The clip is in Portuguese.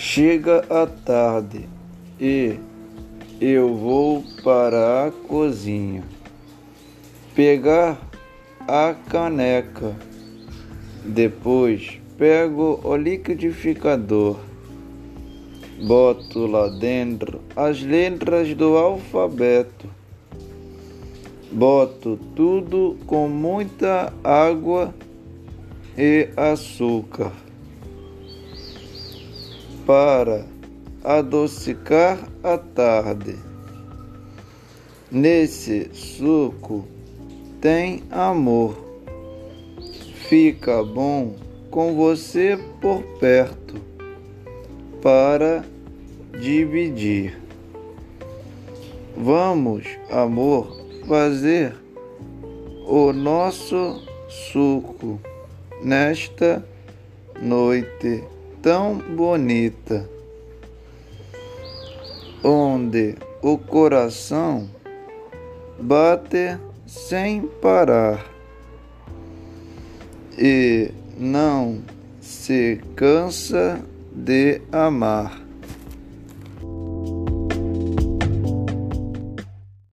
Chega a tarde e eu vou para a cozinha. Pegar a caneca. Depois pego o liquidificador, boto lá dentro as letras do alfabeto, boto tudo com muita água e açúcar para adocicar a tarde. Nesse suco tem amor. Fica bom com você por perto para dividir. Vamos, amor, fazer o nosso suco nesta noite tão bonita, onde o coração bate sem parar e não se cansa de amar.